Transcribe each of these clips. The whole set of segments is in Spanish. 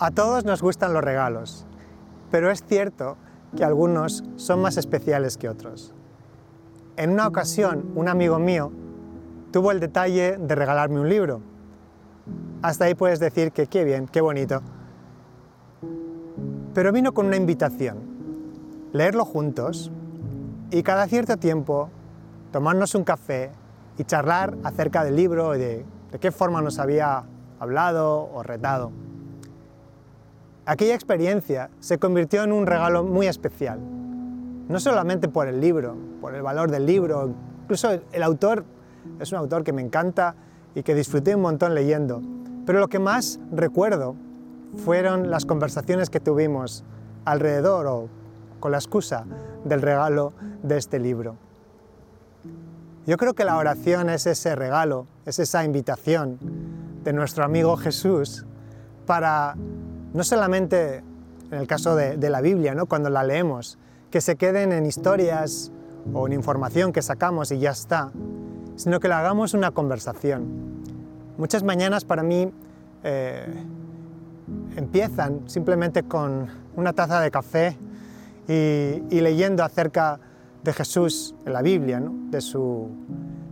A todos nos gustan los regalos, pero es cierto que algunos son más especiales que otros. En una ocasión, un amigo mío tuvo el detalle de regalarme un libro. Hasta ahí puedes decir que qué bien, qué bonito. Pero vino con una invitación, leerlo juntos y cada cierto tiempo tomarnos un café y charlar acerca del libro y de, de qué forma nos había hablado o retado. Aquella experiencia se convirtió en un regalo muy especial, no solamente por el libro, por el valor del libro, incluso el autor es un autor que me encanta y que disfruté un montón leyendo, pero lo que más recuerdo fueron las conversaciones que tuvimos alrededor o con la excusa del regalo de este libro. Yo creo que la oración es ese regalo, es esa invitación de nuestro amigo Jesús para no solamente en el caso de, la Biblia, ¿no? cuando la leemos, que se queden en historias o en información que sacamos y ya está, sino que la hagamos una conversación. Muchas mañanas para mí eh, empiezan simplemente con una taza de café y, y leyendo acerca de Jesús en la Biblia, ¿no? de su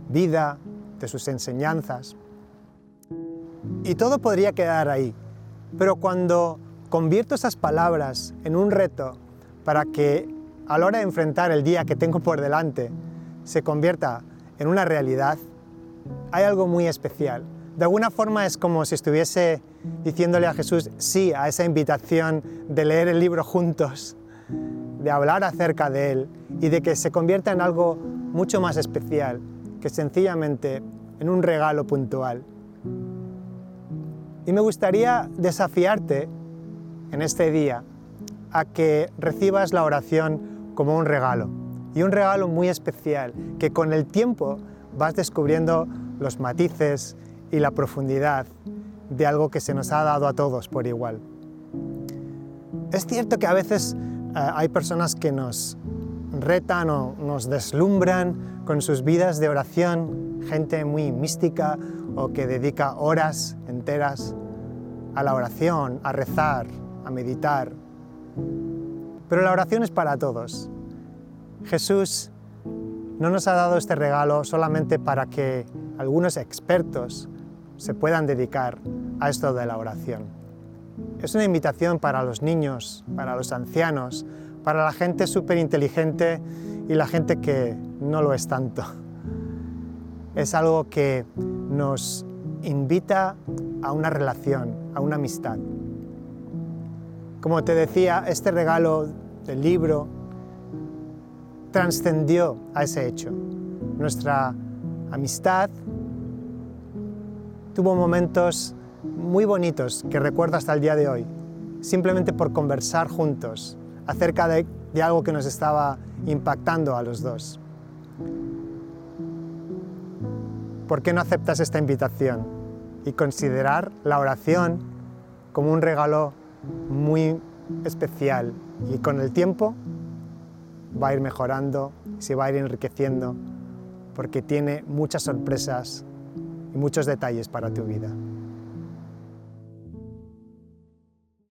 vida, de sus enseñanzas. Y todo podría quedar ahí, pero cuando convierto esas palabras en un reto para que a la hora de enfrentar el día que tengo por delante se convierta en una realidad, hay algo muy especial. De alguna forma es como si estuviese diciéndole a Jesús sí a esa invitación de leer el libro juntos de hablar acerca de Él y de que se convierta en algo mucho más especial que sencillamente en un regalo puntual. Y me gustaría desafiarte en este día a que recibas la oración como un regalo y un regalo muy especial que con el tiempo vas descubriendo los matices y la profundidad de algo que se nos ha dado a todos por igual. Es cierto que a veces eh, hay personas que nos retan o nos deslumbran con sus vidas de oración, gente muy mística o que dedica horas enteras a la oración, a rezar, a meditar. Pero la oración es para todos. Jesús no nos ha dado este regalo solamente para que algunos expertos se puedan dedicar a esto de la oración. Es una invitación para los niños, para los ancianos, para la gente súper inteligente y la gente que no lo es tanto. Es algo que nos invita a una relación, a una amistad. Como te decía, este regalo del libro trascendió a ese hecho. Nuestra amistad tuvo momentos muy bonitos que recuerdo hasta el día de hoy, simplemente por conversar juntos acerca de, algo que nos estaba impactando a los dos. ¿Por qué no aceptas esta invitación y considerar la oración como un regalo muy especial y con el tiempo va a ir mejorando, se va a ir enriqueciendo porque tiene muchas sorpresas y muchos detalles para tu vida.